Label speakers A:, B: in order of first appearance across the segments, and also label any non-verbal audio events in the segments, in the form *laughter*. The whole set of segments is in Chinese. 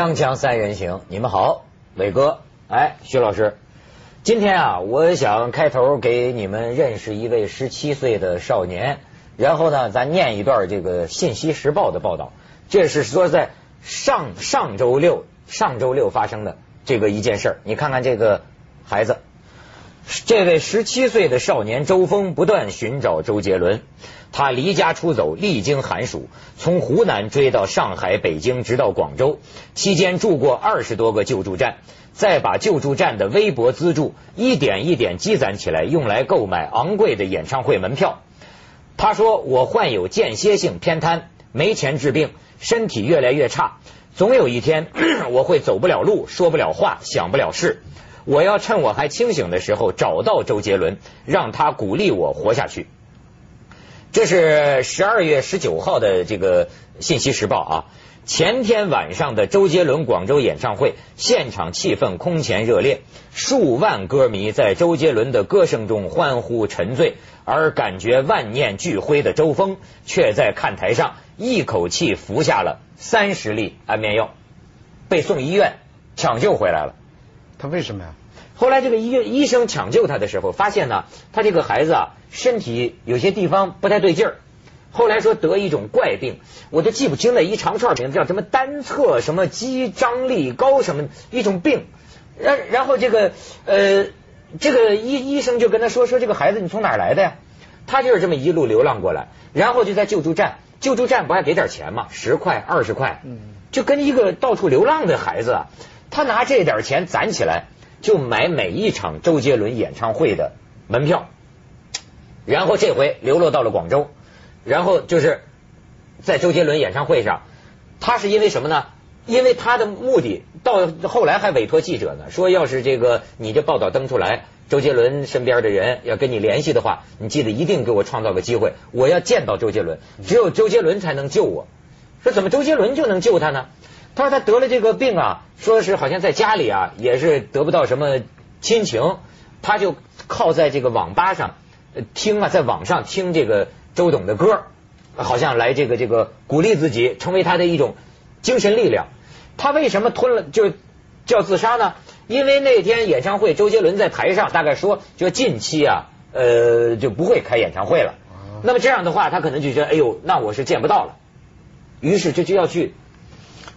A: 锵锵三人行，你们好，伟哥，哎，徐老师，今天啊，我想开头给你们认识一位十七岁的少年，然后呢，咱念一段这个《信息时报》的报道，这是说在上上周六上周六发生的这个一件事儿，你看看这个孩子。这位十七岁的少年周峰不断寻找周杰伦，他离家出走，历经寒暑，从湖南追到上海、北京，直到广州，期间住过二十多个救助站，再把救助站的微薄资助一点一点积攒起来，用来购买昂贵的演唱会门票。他说：“我患有间歇性偏瘫，没钱治病，身体越来越差，总有一天 *clears throat* 我会走不了路，说不了话，想不了事。”我要趁我还清醒的时候找到周杰伦，让他鼓励我活下去。这是十二月十九号的这个信息时报啊。前天晚上的周杰伦广州演唱会，现场气氛空前热烈，数万歌迷在周杰伦的歌声中欢呼沉醉，而感觉万念俱灰的周峰，却在看台上一口气服下了三十粒安眠药，被送医院抢救回来了。
B: 他为什么呀？
A: 后来这个医医生抢救他的时候，发现呢，他这个孩子啊，身体有些地方不太对劲儿。后来说得一种怪病，我都记不清了，一长串名字叫什么单侧什么肌张力高什么一种病。然然后这个呃，这个医医生就跟他说说这个孩子你从哪儿来的呀？他就是这么一路流浪过来，然后就在救助站，救助站不还给点钱吗？十块二十块，就跟一个到处流浪的孩子。他拿这点钱攒起来，就买每一场周杰伦演唱会的门票，然后这回流落到了广州，然后就是在周杰伦演唱会上，他是因为什么呢？因为他的目的到后来还委托记者呢，说要是这个你这报道登出来，周杰伦身边的人要跟你联系的话，你记得一定给我创造个机会，我要见到周杰伦，只有周杰伦才能救我。说怎么周杰伦就能救他呢？他说他得了这个病啊，说是好像在家里啊也是得不到什么亲情，他就靠在这个网吧上听啊，在网上听这个周董的歌，好像来这个这个鼓励自己，成为他的一种精神力量。他为什么吞了就叫自杀呢？因为那天演唱会，周杰伦在台上大概说，就近期啊呃就不会开演唱会了。那么这样的话，他可能就觉得哎呦，那我是见不到了，于是就就要去。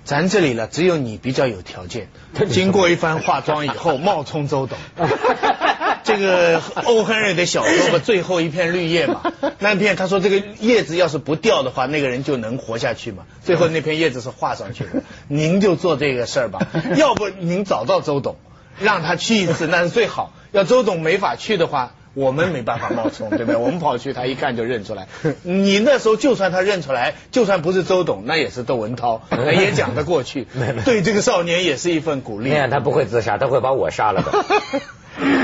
C: 咱这里呢，只有你比较有条件。经过一番化妆以后，冒充周董。*laughs* 这个欧亨瑞的小说《最后一片绿叶》嘛，*laughs* 那片他说这个叶子要是不掉的话，那个人就能活下去嘛。最后那片叶子是画上去的，您就做这个事儿吧。*laughs* 要不您找到周董，让他去一次，那是最好。要周董没法去的话。我们没办法冒充，*laughs* 对不对？我们跑去，他一看就认出来。你那时候就算他认出来，就算不是周董，那也是窦文涛，*laughs* 也讲得过去。*laughs* 对这个少年也是一份鼓励。
A: 那样他不会自杀，他会把我杀了的。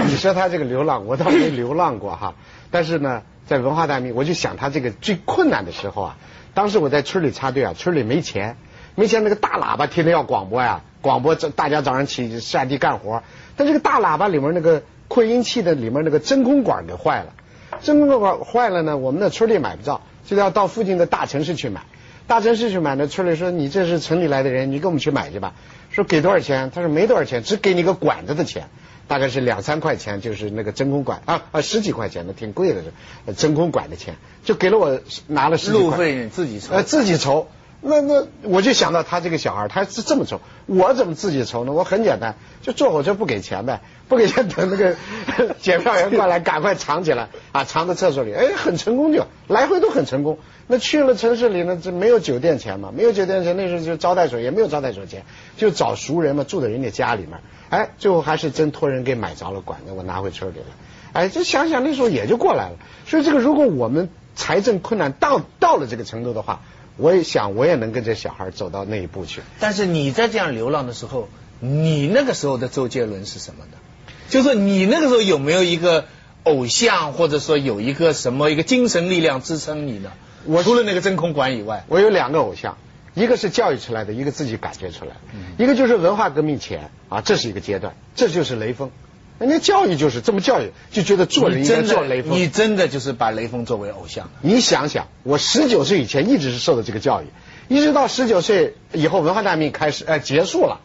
B: 你说他这个流浪，我倒没流浪过哈。但是呢，在文化大革命，我就想他这个最困难的时候啊。当时我在村里插队啊，村里没钱，没钱，那个大喇叭天天要广播呀，广播大家早上起下地干活。但这个大喇叭里面那个。扩音器的里面那个真空管给坏了，真空管坏了呢，我们那村里买不着，就要到附近的大城市去买。大城市去买呢，村里说你这是城里来的人，你跟我们去买去吧。说给多少钱？他说没多少钱，只给你个管子的钱，大概是两三块钱，就是那个真空管啊啊十几块钱的，挺贵的是真空管的钱，就给了我拿了十几
C: 路费你自己筹，呃
B: 自己筹。那那我就想到他这个小孩他是这么愁，我怎么自己愁呢？我很简单，就坐火车不给钱呗，不给钱等那个 *laughs* 检票员过来，赶快藏起来啊，藏在厕所里，哎，很成功就来回都很成功。那去了城市里呢，这没有酒店钱嘛，没有酒店钱，那时候就招待所也没有招待所钱，就找熟人嘛，住在人家家里面，哎，最后还是真托人给买着了管子，我拿回村里了。哎，就想想那时候也就过来了。所以这个如果我们财政困难到到了这个程度的话。我也想，我也能跟这小孩走到那一步去。
C: 但是你在这样流浪的时候，你那个时候的周杰伦是什么呢？就是你那个时候有没有一个偶像，或者说有一个什么一个精神力量支撑你呢？我除了那个真空管以外，
B: 我有两个偶像，一个是教育出来的，一个自己感觉出来的，一个就是文化革命前啊，这是一个阶段，这就是雷锋。人家教育就是这么教育，就觉得做人应该做雷锋。
C: 你真的就是把雷锋作为偶像？
B: 你想想，我十九岁以前一直是受的这个教育，一直到十九岁以后，文化大革命开始呃结束了，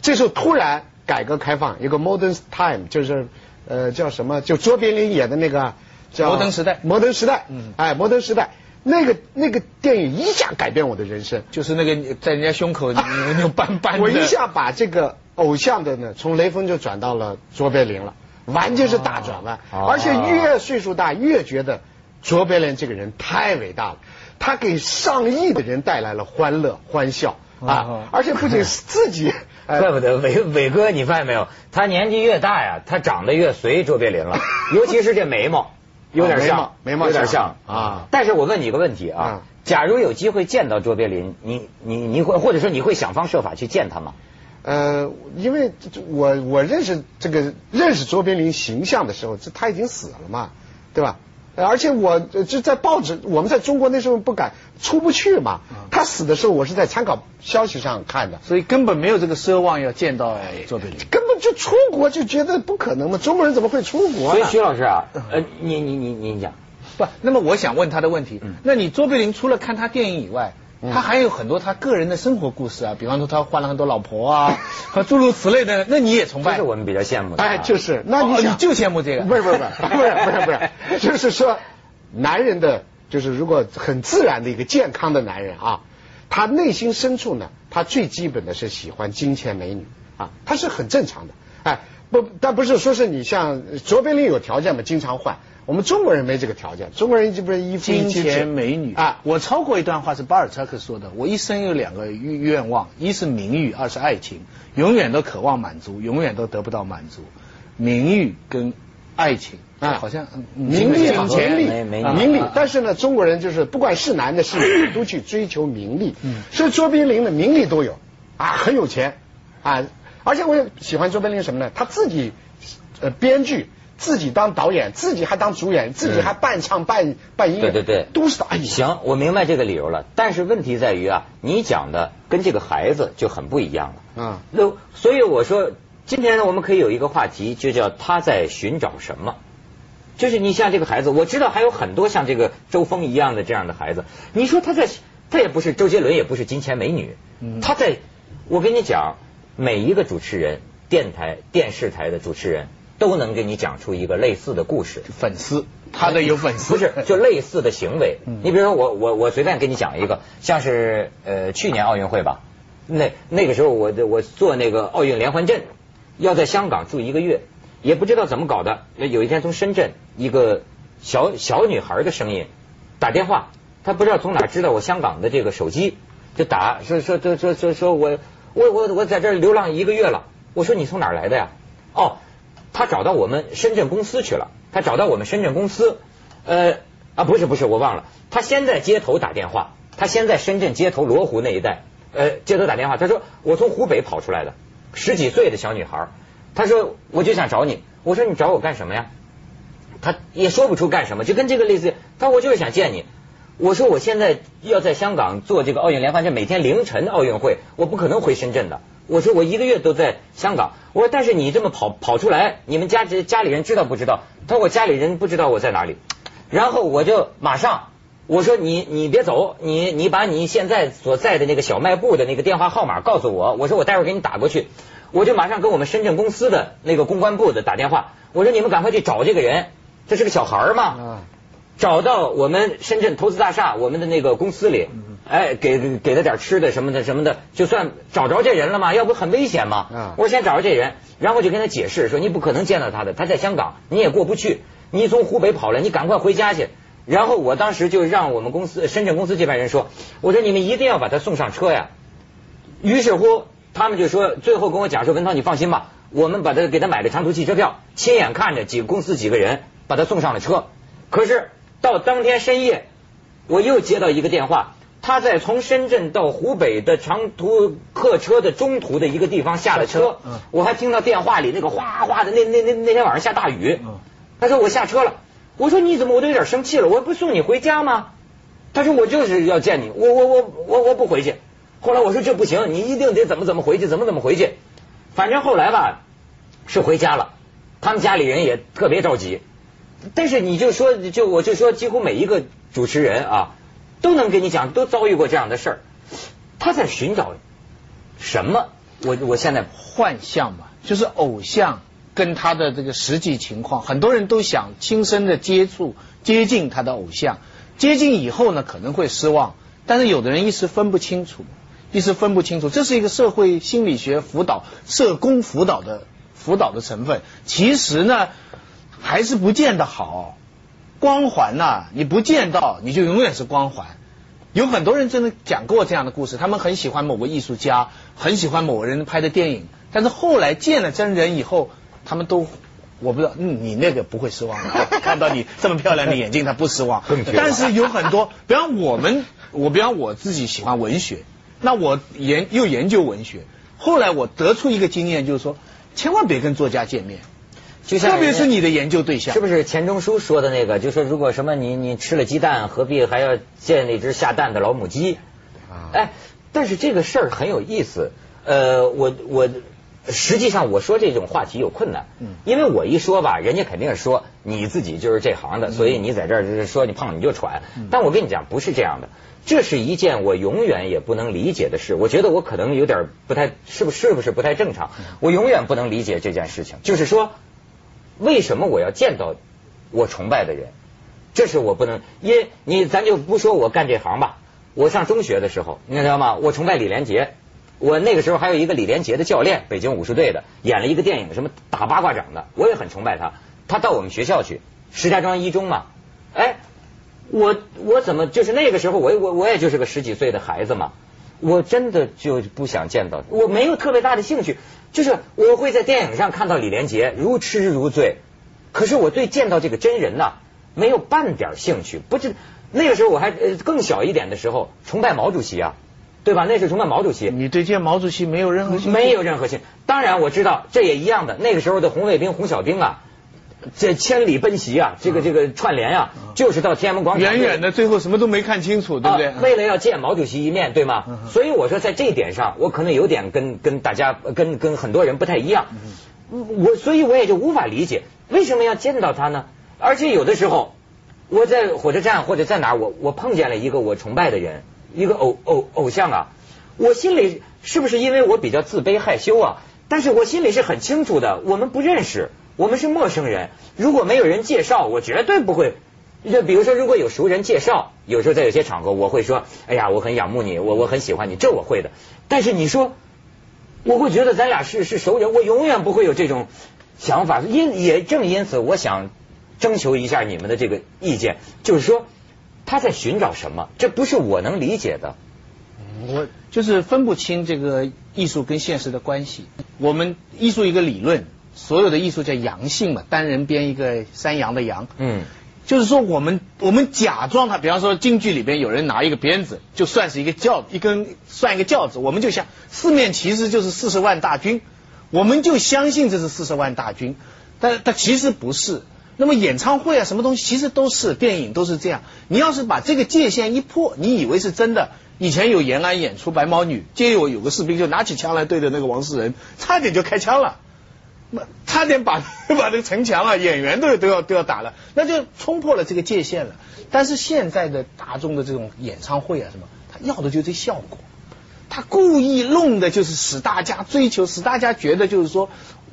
B: 这时候突然改革开放，一个 modern time 就是呃叫什么？就卓别林演的那个叫
C: 摩登时代
B: 摩登时代，嗯，哎，摩登时代。那个那个电影一下改变我的人生，
C: 就是那个在人家胸口那种斑斑。
B: 我一下把这个偶像的呢，从雷锋就转到了卓别林了，完全是大转弯。而且越岁数大，越觉得卓别林这个人太伟大了，他给上亿的人带来了欢乐欢笑啊！而且不仅是自己，*laughs*
A: 怪不得伟伟哥，你发现没有？他年纪越大呀，他长得越随卓别林了，*laughs* 尤其是这眉毛。有点像，
B: 眉毛
A: 有点像啊。但是我问你一个问题啊，假如有机会见到卓别林，你你你会或者说你会想方设法去见他吗？
B: 呃，因为我我认识这个认识卓别林形象的时候，这他已经死了嘛，对吧？而且我就在报纸，我们在中国那时候不敢出不去嘛。他死的时候，我是在参考消息上看的，
C: 所以根本没有这个奢望要见到卓别林。
B: 根本就出国就觉得不可能嘛，中国人怎么会出国？
A: 所以徐老师啊，呃，你你你你讲，
C: 不，那么我想问他的问题，那你卓别林除了看他电影以外？他还有很多他个人的生活故事啊，比方说他换了很多老婆啊，*laughs* 和诸如此类的，那你也崇拜？
A: 这是我们比较羡慕的。
B: 哎，就是，那你
C: 你就羡慕这个？
B: 不是不是不是不是不是不是，就是说，男人的，就是如果很自然的一个健康的男人啊，他内心深处呢，他最基本的是喜欢金钱美女啊，他是很正常的。哎，不，但不是说是你像卓别林有条件嘛，经常换。我们中国人没这个条件，中国人一直不是一夫
C: 一妻金钱美女啊！我抄过一段话是巴尔扎克说的：我一生有两个愿愿望，一是名誉，二是爱情，永远都渴望满足，永远都得不到满足。名誉跟爱情啊，好像
B: 名利、金钱、
A: 名
B: 利。但是呢，中国人就是不管是男的是女，都去追求名利。嗯所以卓别林的名利都有啊，很有钱啊。而且我也喜欢卓别林什么呢？他自己呃编剧。自己当导演，自己还当主演，自己还半唱半半音乐，
A: 对对对，
B: 都是哎
A: 行，我明白这个理由了。但是问题在于啊，你讲的跟这个孩子就很不一样了。嗯，那所以我说，今天呢，我们可以有一个话题，就叫他在寻找什么。就是你像这个孩子，我知道还有很多像这个周峰一样的这样的孩子。你说他在，他也不是周杰伦，也不是金钱美女。他在，我跟你讲，每一个主持人，电台、电视台的主持人。都能给你讲出一个类似的故事。
C: 粉丝，他的有粉丝，
A: 不是就类似的行为。你比如说我我我随便给你讲一个，像是呃去年奥运会吧，那那个时候我我做那个奥运连环阵，要在香港住一个月，也不知道怎么搞的。有一天从深圳一个小小女孩的声音打电话，她不知道从哪知道我香港的这个手机，就打说说说说说说我我我我在这流浪一个月了。我说你从哪来的呀？哦。他找到我们深圳公司去了，他找到我们深圳公司，呃啊不是不是我忘了，他先在街头打电话，他先在深圳街头罗湖那一带，呃街头打电话，他说我从湖北跑出来的，十几岁的小女孩，他说我就想找你，我说你找我干什么呀？他也说不出干什么，就跟这个类似，他说我就是想见你，我说我现在要在香港做这个奥运连环阵，每天凌晨奥运会，我不可能回深圳的。我说我一个月都在香港，我说但是你这么跑跑出来，你们家家里人知道不知道？他说我家里人不知道我在哪里。然后我就马上我说你你别走，你你把你现在所在的那个小卖部的那个电话号码告诉我，我说我待会儿给你打过去。我就马上跟我们深圳公司的那个公关部的打电话，我说你们赶快去找这个人，这是个小孩嘛，找到我们深圳投资大厦我们的那个公司里。哎，给给他点吃的什么的什么的，就算找着这人了嘛，要不很危险嘛。我先找着这人，然后就跟他解释说，你不可能见到他的，他在香港，你也过不去。你从湖北跑来，你赶快回家去。然后我当时就让我们公司深圳公司这边人说，我说你们一定要把他送上车呀。于是乎，他们就说，最后跟我讲说，文涛你放心吧，我们把他给他买了长途汽车票，亲眼看着几个公司几个人把他送上了车。可是到当天深夜，我又接到一个电话。他在从深圳到湖北的长途客车的中途的一个地方下了车，我还听到电话里那个哗哗的，那那那那天晚上下大雨，他说我下车了，我说你怎么我都有点生气了，我不送你回家吗？他说我就是要见你，我我我我我不回去。后来我说这不行，你一定得怎么怎么回去，怎么怎么回去。反正后来吧是回家了，他们家里人也特别着急。但是你就说就我就说几乎每一个主持人啊。都能给你讲，都遭遇过这样的事儿。他在寻找什么？我我现在
C: 幻象嘛，就是偶像跟他的这个实际情况，很多人都想亲身的接触、接近他的偶像，接近以后呢可能会失望，但是有的人一时分不清楚，一时分不清楚，这是一个社会心理学辅导、社工辅导的辅导的成分。其实呢，还是不见得好。光环呐，你不见到，你就永远是光环。有很多人真的讲过这样的故事，他们很喜欢某个艺术家，很喜欢某个人拍的电影，但是后来见了真人以后，他们都我不知道，嗯，你那个不会失望的，*laughs* 看到你这么漂亮的眼睛，他不失望。但是有很多，比方我们，我比方我自己喜欢文学，那我研又研究文学，后来我得出一个经验，就是说，千万别跟作家见面。
A: 就像
C: 特别是你的研究对象，
A: 是不是钱钟书说的那个？就说如果什么你你吃了鸡蛋，何必还要见那只下蛋的老母鸡？啊，哎，但是这个事儿很有意思。呃，我我实际上我说这种话题有困难，嗯，因为我一说吧，人家肯定是说你自己就是这行的，所以你在这儿就是说你胖你就喘。但我跟你讲，不是这样的，这是一件我永远也不能理解的事。我觉得我可能有点不太，是不是不是不太正常？我永远不能理解这件事情，就是说。为什么我要见到我崇拜的人？这是我不能，因你咱就不说我干这行吧。我上中学的时候，你知道吗？我崇拜李连杰。我那个时候还有一个李连杰的教练，北京武术队的，演了一个电影，什么打八卦掌的，我也很崇拜他。他到我们学校去，石家庄一中嘛。哎，我我怎么就是那个时候，我我我也就是个十几岁的孩子嘛。我真的就不想见到，我没有特别大的兴趣。就是我会在电影上看到李连杰如痴如醉，可是我对见到这个真人呐，没有半点兴趣。不是那个时候我还更小一点的时候，崇拜毛主席啊，对吧？那是崇拜毛主席。
C: 你对见毛主席没有任何兴趣？
A: 没有任何兴趣。当然我知道这也一样的。那个时候的红卫兵、红小兵啊。这千里奔袭啊，这个这个串联啊，就是到天安门广
C: 场，远远的，最后什么都没看清楚，对不对？
A: 为了要见毛主席一面，对吗？所以我说在这一点上，我可能有点跟跟大家跟跟很多人不太一样。我所以我也就无法理解为什么要见到他呢？而且有的时候我在火车站或者在哪，我我碰见了一个我崇拜的人，一个偶偶偶像啊，我心里是不是因为我比较自卑害羞啊？但是我心里是很清楚的，我们不认识。我们是陌生人，如果没有人介绍，我绝对不会。就比如说，如果有熟人介绍，有时候在有些场合，我会说：“哎呀，我很仰慕你，我我很喜欢你。”这我会的。但是你说，我会觉得咱俩是是熟人，我永远不会有这种想法。因也正因此，我想征求一下你们的这个意见，就是说他在寻找什么？这不是我能理解的。
C: 我就是分不清这个艺术跟现实的关系。我们艺术一个理论。所有的艺术叫阳性嘛，单人编一个山羊的羊，嗯，就是说我们我们假装他，比方说京剧里边有人拿一个鞭子，就算是一个轿一根算一个轿子，我们就想四面其实就是四十万大军，我们就相信这是四十万大军，但但其实不是。那么演唱会啊什么东西其实都是电影都是这样，你要是把这个界限一破，你以为是真的。以前有延安演出白毛女，结果有个士兵就拿起枪来对着那个王世仁，差点就开枪了。差点把把这个城墙啊，演员都都要都要打了，那就冲破了这个界限了。但是现在的大众的这种演唱会啊，什么，他要的就是这效果，他故意弄的就是使大家追求，使大家觉得就是说，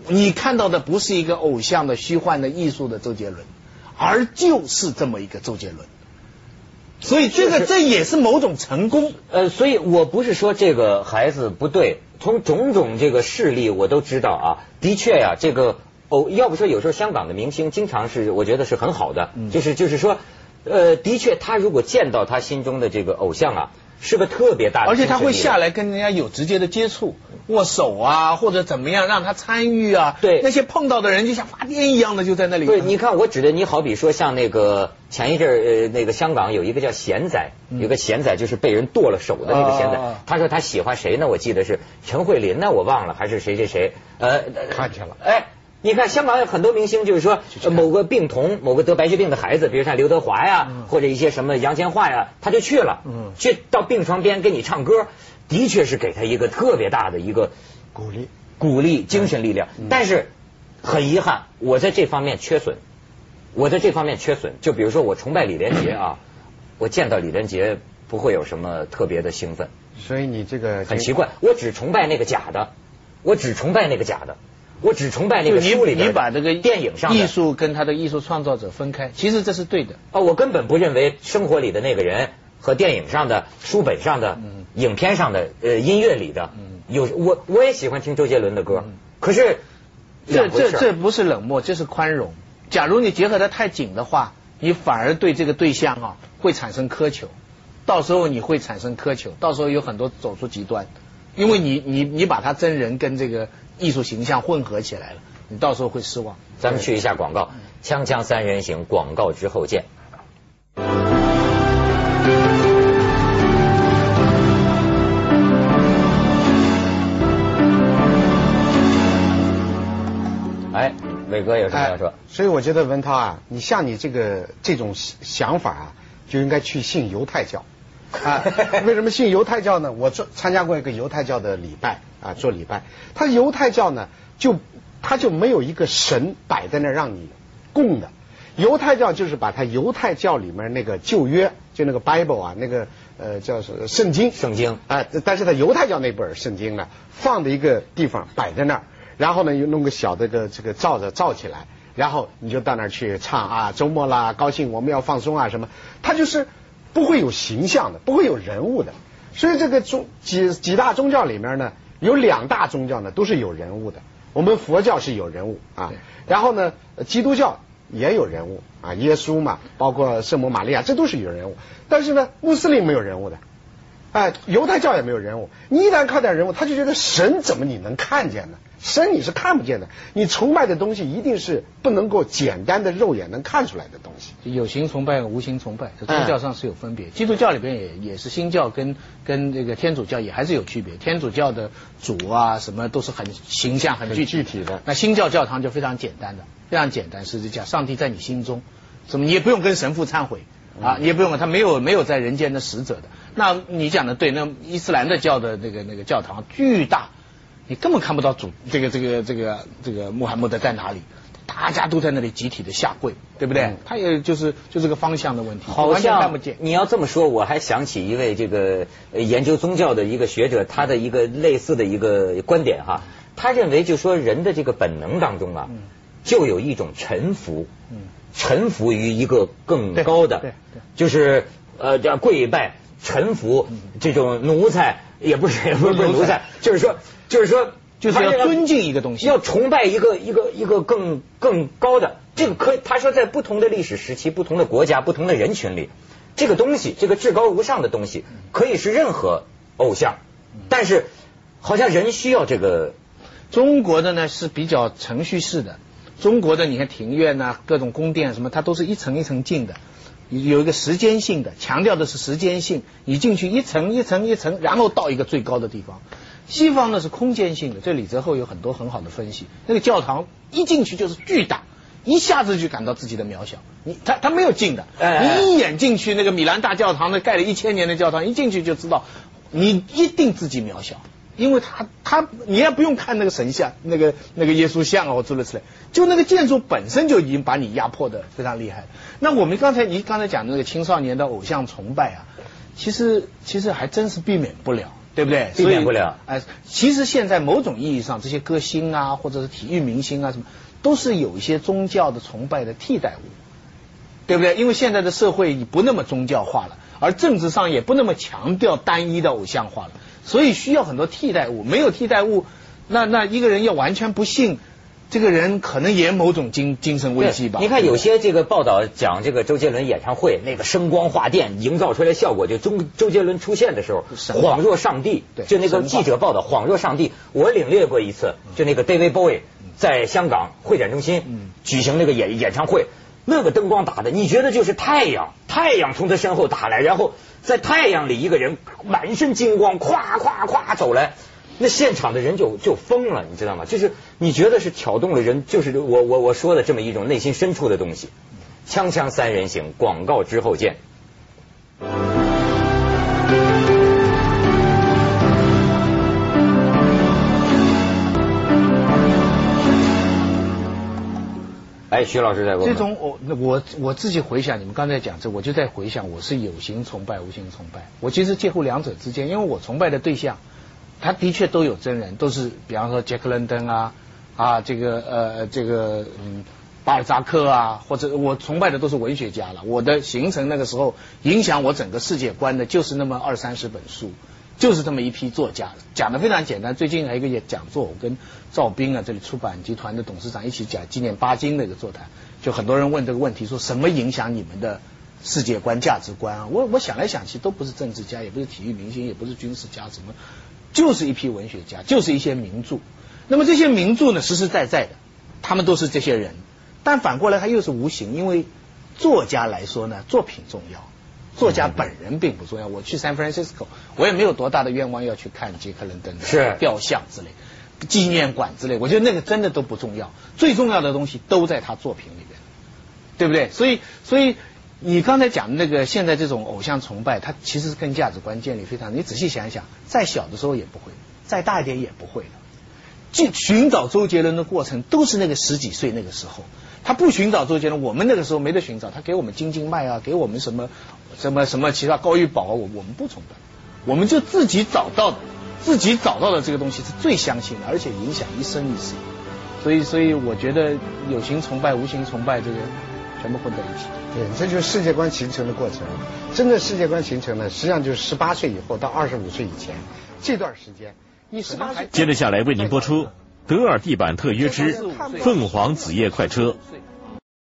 C: 你看到的不是一个偶像的虚幻的艺术的周杰伦，而就是这么一个周杰伦。所以这个这也是某种成功。
A: 呃，所以我不是说这个孩子不对。从种种这个事例，我都知道啊，的确呀，这个偶要不说有时候香港的明星经常是，我觉得是很好的，就是就是说，呃，的确他如果见到他心中的这个偶像啊。是个特别大的，
C: 而且他会下来跟人家有直接的接触，握手啊，或者怎么样让他参与啊。
A: 对，
C: 那些碰到的人就像发癫一样的就在那里。
A: 对，你看我指的你好比说像那个前一阵呃那个香港有一个叫贤仔，有个贤仔就是被人剁了手的那个贤仔，他说他喜欢谁呢？我记得是陈慧琳呢，我忘了还是谁谁谁
B: 呃看见了
A: 哎。你看，香港有很多明星，就是说某个病童、某个得白血病的孩子，比如像刘德华呀，或者一些什么杨千嬅呀，他就去了，去到病床边给你唱歌，的确是给他一个特别大的一个
B: 鼓励、
A: 鼓励、精神力量。但是很遗憾，我在这方面缺损，我在这方面缺损。就比如说，我崇拜李连杰啊，*coughs* 我见到李连杰不会有什么特别的兴奋。
B: 所以你这个
A: 很奇怪，我只崇拜那个假的，我只崇拜那个假的，我只崇拜那个书里
C: 你把这个
A: 电影上
C: 艺术跟他的艺术创造者分开，其实这是对的。
A: 啊，我根本不认为生活里的那个人和电影上的、书本上的、影片上的、呃音乐里的，有我我也喜欢听周杰伦的歌，可是
C: 这这这不是冷漠，这是宽容。假如你结合的太紧的话，你反而对这个对象啊会产生苛求，到时候你会产生苛求，到时候有很多走出极端，因为你你你把他真人跟这个艺术形象混合起来了，你到时候会失望。
A: 咱们去一下广告，锵锵三人行广告之后见。哎，伟哥有什么要说？
B: 所以我觉得文涛啊，你像你这个这种想法啊，就应该去信犹太教 *laughs* 啊。为什么信犹太教呢？我做参加过一个犹太教的礼拜啊，做礼拜。他犹太教呢，就他就没有一个神摆在那让你供的。犹太教就是把他犹太教里面那个旧约，就那个 Bible 啊，那个呃叫什圣经，
A: 圣经
B: 啊，但是他犹太教那本圣经呢，放在一个地方摆在那儿。然后呢，又弄个小的个这个罩子罩起来，然后你就到那儿去唱啊，周末啦，高兴，我们要放松啊什么。他就是不会有形象的，不会有人物的。所以这个宗几几大宗教里面呢，有两大宗教呢都是有人物的。我们佛教是有人物啊，然后呢，基督教也有人物啊，耶稣嘛，包括圣母玛利亚，这都是有人物。但是呢，穆斯林没有人物的，哎，犹太教也没有人物。你一旦看点人物，他就觉得神怎么你能看见呢？神你是看不见的，你崇拜的东西一定是不能够简单的肉眼能看出来的东西。
C: 有形崇拜和无形崇拜，这宗教上是有分别。基督教里边也也是新教跟跟这个天主教也还是有区别。天主教的主啊什么都是很形象很具
B: 具体的。
C: 那新教教堂就非常简单的，非常简单，是讲上帝在你心中，什么你也不用跟神父忏悔啊，你也不用他没有没有在人间的使者的。那你讲的对，那伊斯兰的教的那个那个教堂巨大。你根本看不到主这个这个这个这个穆罕默德在哪里？大家都在那里集体的下跪，对不对？他也就是就这个方向的问题，
A: 好
C: 像看不见。
A: 你要这么说，我还想起一位这个研究宗教的一个学者，他的一个类似的一个观点哈。他认为就说人的这个本能当中啊，就有一种臣服，臣服于一个更高的，就是呃叫跪拜、臣服这种奴才，也不是也 *laughs* 不是不是奴才，就是说。就是说，
C: 就是要尊敬一个东西，
A: 要崇拜一个一个一个更更高的这个可以。他说，在不同的历史时期、不同的国家、不同的人群里，这个东西，这个至高无上的东西，可以是任何偶像。但是，好像人需要这个。
C: 中国的呢是比较程序式的，中国的你看庭院呐，各种宫殿什么，它都是一层一层进的，有一个时间性的，强调的是时间性。你进去一层一层一层，然后到一个最高的地方。西方呢是空间性的，这李泽厚有很多很好的分析。那个教堂一进去就是巨大，一下子就感到自己的渺小。你他他没有近的，你一眼进去那个米兰大教堂，那盖了一千年的教堂，一进去就知道你一定自己渺小，因为他他你也不用看那个神像，那个那个耶稣像啊，我诸如此类，就那个建筑本身就已经把你压迫的非常厉害。那我们刚才你刚才讲的那个青少年的偶像崇拜啊，其实其实还真是避免不了。对不对？
A: 避免不了。
C: 哎，其实现在某种意义上，这些歌星啊，或者是体育明星啊，什么，都是有一些宗教的崇拜的替代物，对不对？因为现在的社会已不那么宗教化了，而政治上也不那么强调单一的偶像化了，所以需要很多替代物。没有替代物，那那一个人要完全不信。这个人可能也某种精精神危机吧？
A: 你看有些这个报道讲这个周杰伦演唱会那个声光化电营造出来效果，就周周杰伦出现的时候恍若上帝，就那个记者报道恍若上帝。我领略过一次，就那个 David Bowie 在香港会展中心举行那个演演唱会，那个灯光打的，你觉得就是太阳，太阳从他身后打来，然后在太阳里一个人满身金光，咵咵咵走来。那现场的人就就疯了，你知道吗？就是你觉得是挑动了人，就是我我我说的这么一种内心深处的东西。锵锵三人行，广告之后见。哎，徐老师在问。
C: 这种我我我自己回想，你们刚才讲这，我就在回想，我是有形崇拜、无形崇拜。我其实介乎两者之间，因为我崇拜的对象，他的确都有真人，都是比方说杰克伦敦啊啊，这个呃这个嗯巴尔扎克啊，或者我崇拜的都是文学家了。我的形成那个时候影响我整个世界观的，就是那么二三十本书。就是这么一批作家，讲的非常简单。最近还有一个讲座，我跟赵斌啊，这里出版集团的董事长一起讲纪念巴金的一个座谈，就很多人问这个问题，说什么影响你们的世界观、价值观啊？我我想来想去，都不是政治家，也不是体育明星，也不是军事家，什么就是一批文学家，就是一些名著。那么这些名著呢，实实在在的，他们都是这些人。但反过来，他又是无形，因为作家来说呢，作品重要。作家本人并不重要。我去 San Francisco，我也没有多大的愿望要去看杰克伦敦的雕像之类、纪念馆之类。我觉得那个真的都不重要，最重要的东西都在他作品里边，对不对？所以，所以你刚才讲的那个现在这种偶像崇拜，它其实是跟价值观建立非常。你仔细想一想，再小的时候也不会，再大一点也不会了。去寻找周杰伦的过程都是那个十几岁那个时候。他不寻找周杰伦，我们那个时候没得寻找。他给我们金金麦啊，给我们什么什么什么其他高玉宝啊，我我们不崇拜，我们就自己找到的，自己找到的这个东西是最相信的，而且影响一生一世。所以，所以我觉得有形崇拜、无形崇拜这个全部混在一起。
B: 对，这就是世界观形成的过程。真的世界观形成呢，实际上就是十八岁以后到二十五岁以前这段时间。你十八岁。
D: 接着下来为您播出。德尔地板特约之凤凰子夜快车。